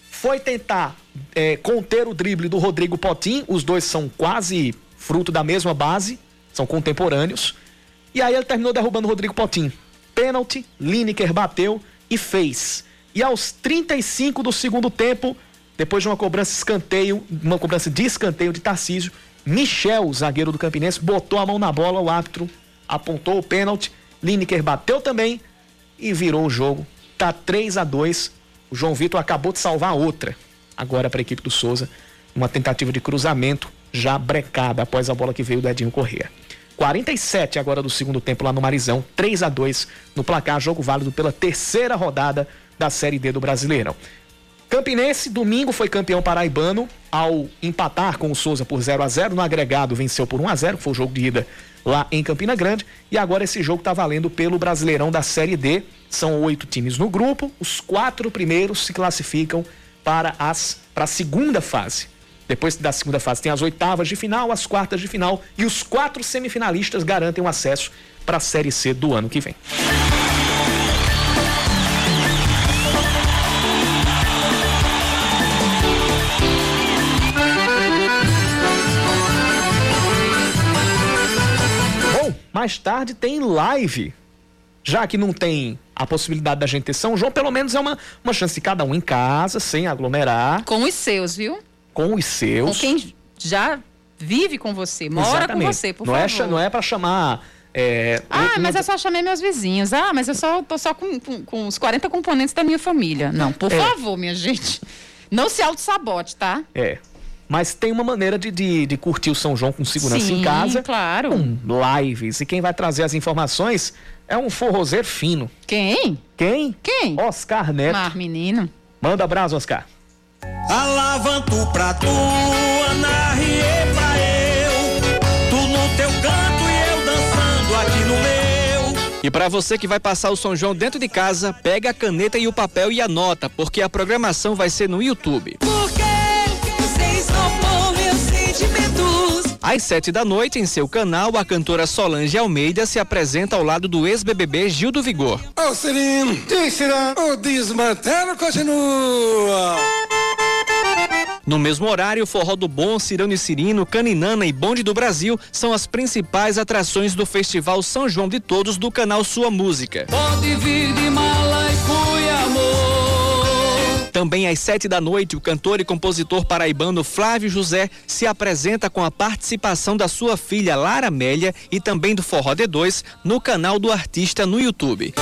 S2: foi tentar é, conter o drible do Rodrigo Potim, os dois são quase fruto da mesma base, são contemporâneos. E aí ele terminou derrubando o Rodrigo Potim. Pênalti, Lineker bateu e fez. E aos 35 do segundo tempo, depois de uma cobrança escanteio, uma cobrança de escanteio de Tarcísio, Michel, zagueiro do Campinense, botou a mão na bola, o árbitro apontou o pênalti, Lineker bateu também e virou o jogo. Tá 3 a 2. O João Vitor acabou de salvar outra. Agora para a equipe do Souza, uma tentativa de cruzamento já brecada após a bola que veio do Edinho Corrêa. 47 agora do segundo tempo lá no Marizão, 3 a 2 no placar, jogo válido pela terceira rodada da Série D do Brasileirão. Campinense, domingo foi campeão paraibano ao empatar com o Souza por 0 a 0 No agregado venceu por 1 a 0 foi o jogo de ida lá em Campina Grande. E agora esse jogo está valendo pelo Brasileirão da Série D. São oito times no grupo. Os quatro primeiros se classificam para, as, para a segunda fase. Depois da segunda fase tem as oitavas de final, as quartas de final e os quatro semifinalistas garantem o acesso para a Série C do ano que vem. Bom, mais tarde tem live. Já que não tem a possibilidade da gente ter São João, pelo menos é uma, uma chance de cada um em casa, sem aglomerar.
S3: Com os seus, viu?
S2: Com os seus.
S3: Com quem já vive com você, mora
S2: Exatamente.
S3: com você, por
S2: não
S3: favor.
S2: É, não é para chamar. É,
S3: ah,
S2: um-
S3: mas eu só chamei meus vizinhos. Ah, mas eu só tô só com, com, com os 40 componentes da minha família. Não, por
S2: É.
S3: favor, minha gente. Não se auto-sabote, tá?
S2: É. Mas tem uma maneira de, de, de curtir o São João com segurança
S3: Sim,
S2: em casa.
S3: claro.
S2: Com lives. E quem vai trazer as informações é um forrozeiro fino.
S3: Quem?
S2: Quem?
S3: Quem?
S2: Oscar Neto.
S3: Mar, menino.
S2: Manda abraço, Oscar.
S12: Alavanto pra tu, Ana Rie pra eu. Tu no teu canto e eu dançando aqui no meu.
S13: E para você que vai passar o São João dentro de casa, pega a caneta e o papel e anota, porque a programação vai ser no YouTube.
S12: Porque vocês topam meus sentimentos.
S13: Às sete da noite, em seu canal, a cantora Solange Almeida se apresenta ao lado do ex-BBB Gil do Vigor.
S14: Ô Cirino, tira, o desmantelo continua.
S13: No mesmo horário, Forró do Bom, Cirano e Cirino, Caninana e Bonde do Brasil são as principais atrações do Festival São João de Todos do canal Sua Música.
S12: Pode vir de mala e fui amor.
S13: Também às sete da noite, o cantor e compositor paraibano Flávio José se apresenta com a participação da sua filha Lara Amélia e também do Forró D2 no canal do artista no YouTube.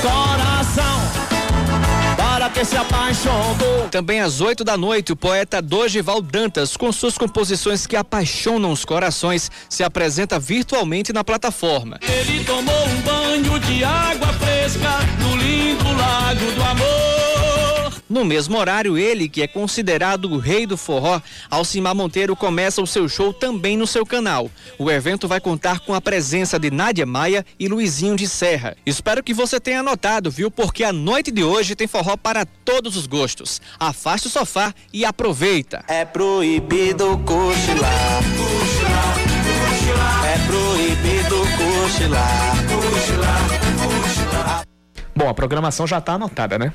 S12: Que se apaixonou.
S13: Também às 8 da noite, o poeta Dogival Dantas, com suas composições que apaixonam os corações, se apresenta virtualmente na plataforma.
S12: Ele tomou um banho de água fresca no lindo lago do amor.
S13: No mesmo horário, ele, que é considerado o rei do forró, Alcimar Monteiro começa o seu show também no seu canal. O evento vai contar com a presença de Nádia Maia e Luizinho de Serra. Espero que você tenha anotado, viu? Porque a noite de hoje tem forró para todos os gostos. Afaste o sofá e aproveita.
S7: É proibido cochilar. É proibido cochilar.
S2: Bom, a programação já está anotada, né?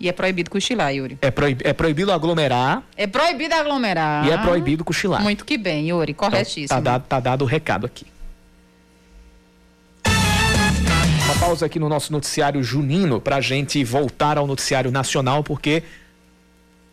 S3: E é proibido cochilar, Yuri.
S2: É, proib é proibido aglomerar
S3: É proibido aglomerar.
S2: e é proibido cochilar.
S3: Muito que bem, Yuri.
S2: Então,
S3: Corretíssimo.
S2: tá, dado, tá dado o recado aqui. Uma pausa aqui no nosso noticiário junino para a gente voltar ao noticiário nacional, porque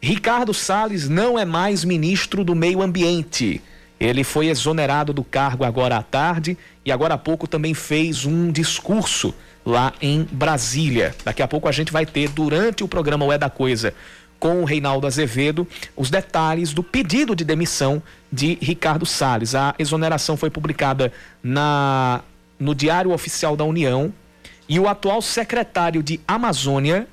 S2: Ricardo Salles não é mais ministro do Meio Ambiente. Ele foi exonerado do cargo agora à tarde e agora há pouco também fez um discurso lá em Brasília. Daqui a pouco a gente vai ter, durante o programa O É da Coisa, com o Reinaldo Azevedo, os detalhes do pedido de demissão de Ricardo Salles. A exoneração foi publicada na, no Diário Oficial da União e o atual secretário de Amazônia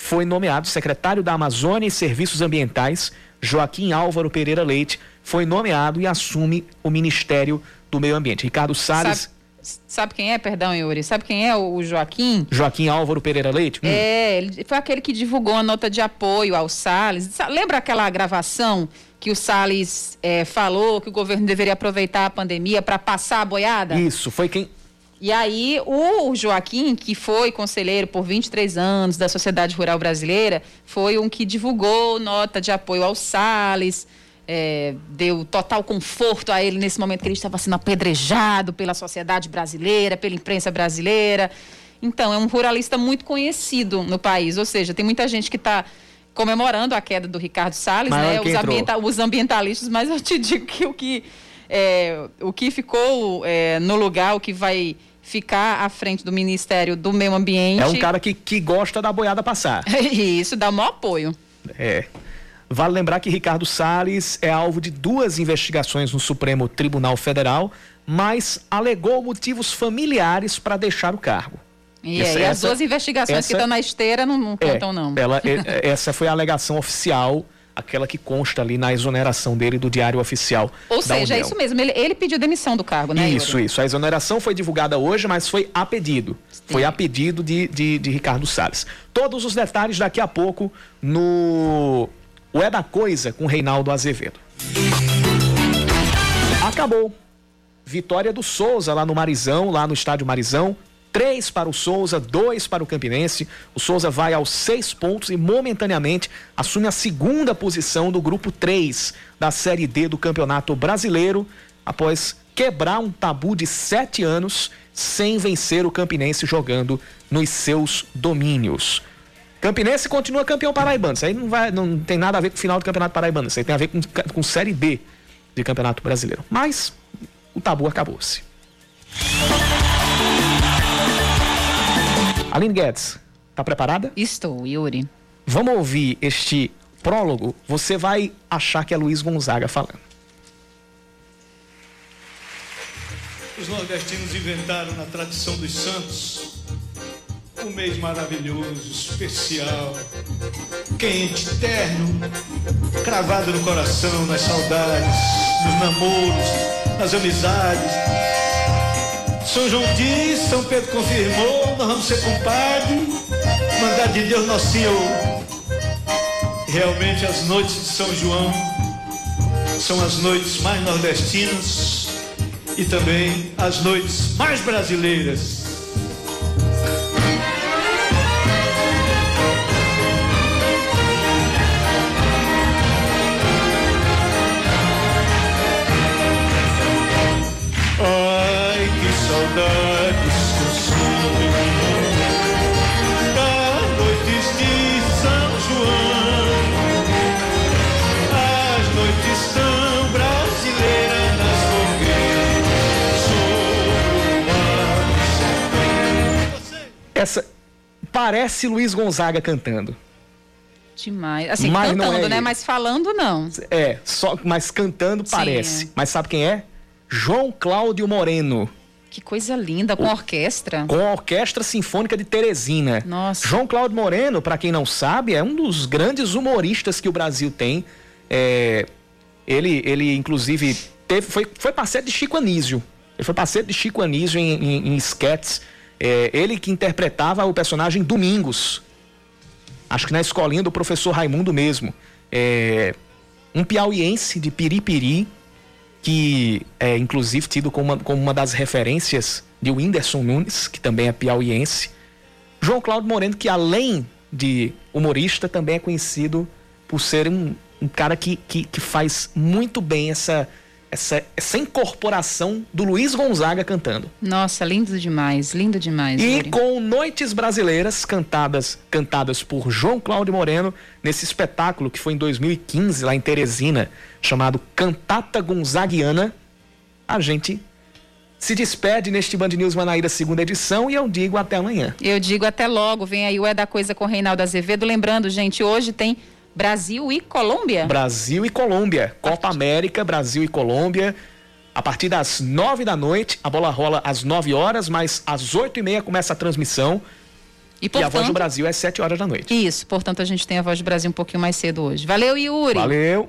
S2: foi nomeado secretário da Amazônia e Serviços Ambientais, Joaquim Álvaro Pereira Leite, foi nomeado e assume o Ministério do Meio Ambiente. Ricardo Salles,
S3: Sabe, sabe quem é, perdão, Yuri? Sabe quem é o Joaquim?
S2: Joaquim Álvaro Pereira Leite? Hum.
S3: É, ele foi aquele que divulgou a nota de apoio ao Salles. Sa- Lembra aquela gravação que o Salles é, falou que o governo deveria aproveitar a pandemia para passar a boiada?
S2: Isso, foi quem.
S3: E aí, o Joaquim, que foi conselheiro por 23 anos da Sociedade Rural Brasileira, foi um que divulgou nota de apoio ao Salles, é, deu total conforto a ele nesse momento que ele estava sendo apedrejado pela sociedade brasileira, pela imprensa brasileira. Então, é um ruralista muito conhecido no país, ou seja, tem muita gente que está comemorando a queda do Ricardo Salles, né? Os, ambienta- os ambientalistas, mas eu te digo que o que, é, o que ficou é, no lugar, o que vai ficar à frente do Ministério do Meio Ambiente.
S2: É um cara que, que gosta da boiada passar.
S3: Isso, dá o maior apoio.
S2: É. Vale lembrar que Ricardo Salles é alvo de duas investigações no Supremo Tribunal Federal, mas alegou motivos familiares para deixar o cargo.
S3: E,
S2: Essa-
S3: é, e as
S2: essa-
S3: duas investigações que
S2: essa-
S3: estão na esteira não, não
S2: É,
S3: contam, não.
S2: Ela, é- essa foi a alegação oficial, aquela que consta ali na exoneração dele do Diário Oficial.
S3: Ou seja, é isso mesmo. Ele, ele pediu demissão do cargo, né?
S2: Isso,
S3: Yuri?
S2: isso. A exoneração foi divulgada hoje, mas foi a pedido. Foi a pedido de, de, de Ricardo Salles. Todos os detalhes daqui a pouco no O É da Coisa com Reinaldo Azevedo. Acabou. Vitória do Souza lá no Marizão, lá no estádio Marizão. Três para o Souza, dois para o Campinense. O Souza vai aos seis pontos e momentaneamente assume a segunda posição do grupo 3 da Série D do Campeonato Brasileiro, após quebrar um tabu de sete anos sem vencer o Campinense jogando nos seus domínios. Campinense continua campeão paraibano. Isso aí não, vai, não tem nada a ver com o final do Campeonato Paraibano. Isso aí tem a ver com, com Série B de Campeonato Brasileiro. Mas o tabu acabou-se. Aline Guedes, tá preparada?
S3: Estou, Yuri.
S2: Vamos ouvir este prólogo, você vai achar que é Luiz Gonzaga falando.
S15: Os nordestinos inventaram na tradição dos santos um mês maravilhoso, especial, quente, terno, cravado no coração, nas saudades, nos namoros, nas amizades. São João disse, São Pedro confirmou, nós vamos ser compadre, mandar de Deus nosso Senhor. Realmente as noites de São João são as noites mais nordestinas e também as noites mais brasileiras. Saudades que eu sinto das noites de São João. As noites tão brasileiras nas fogueiras sobre o mar do sertão.
S2: Essa parece Luiz Gonzaga cantando.
S3: Demais. Assim,
S2: Mas não
S3: cantando,
S2: é
S3: né?
S2: ele.
S3: Mas falando, não.
S2: É, só mas cantando
S3: Sim,
S2: parece.
S3: é.
S2: Mas sabe quem é? João Cláudio Moreno,
S3: Que coisa linda, com orquestra.
S2: com a Orquestra Sinfônica de Teresina.
S3: Nossa.
S2: João Cláudio Moreno, para quem não sabe, é um dos grandes humoristas que o Brasil tem. É, ele, ele, inclusive, teve, foi, foi parceiro de Chico Anísio. Ele foi parceiro de Chico Anísio em, em, em sketches. É, ele que interpretava o personagem Domingos. Acho que na escolinha do professor Raimundo mesmo. É, um piauiense de Piripiri, que é inclusive tido como uma, como uma das referências de Whindersson Nunes, que também é piauiense. João Cláudio Moreno, que além de humorista, também é conhecido por ser um, um cara que, que, que faz muito bem essa, essa, essa incorporação do Luiz Gonzaga cantando.
S3: Nossa, lindo demais, lindo demais.
S2: E
S3: Yuri.
S2: com Noites Brasileiras cantadas cantadas por João Cláudio Moreno nesse espetáculo que foi em 2015 lá em Teresina, chamado Cantata Gonzaguiana, a gente se despede neste Band News Manaíra segunda edição e eu digo até amanhã.
S3: Eu digo até logo, vem aí o É da Coisa com Reinaldo Azevedo. Lembrando, gente, hoje tem Brasil e Colômbia.
S2: Brasil e Colômbia, Copa América, Brasil e Colômbia. A partir das nove da noite, a bola rola às nove horas, mas às oito e meia começa a transmissão.
S3: E,
S2: E a voz do
S3: portanto-
S2: Brasil é sete horas da noite.
S3: Isso, portanto a gente tem a Voz do Brasil um pouquinho mais cedo hoje. Valeu, Yuri.
S2: Valeu.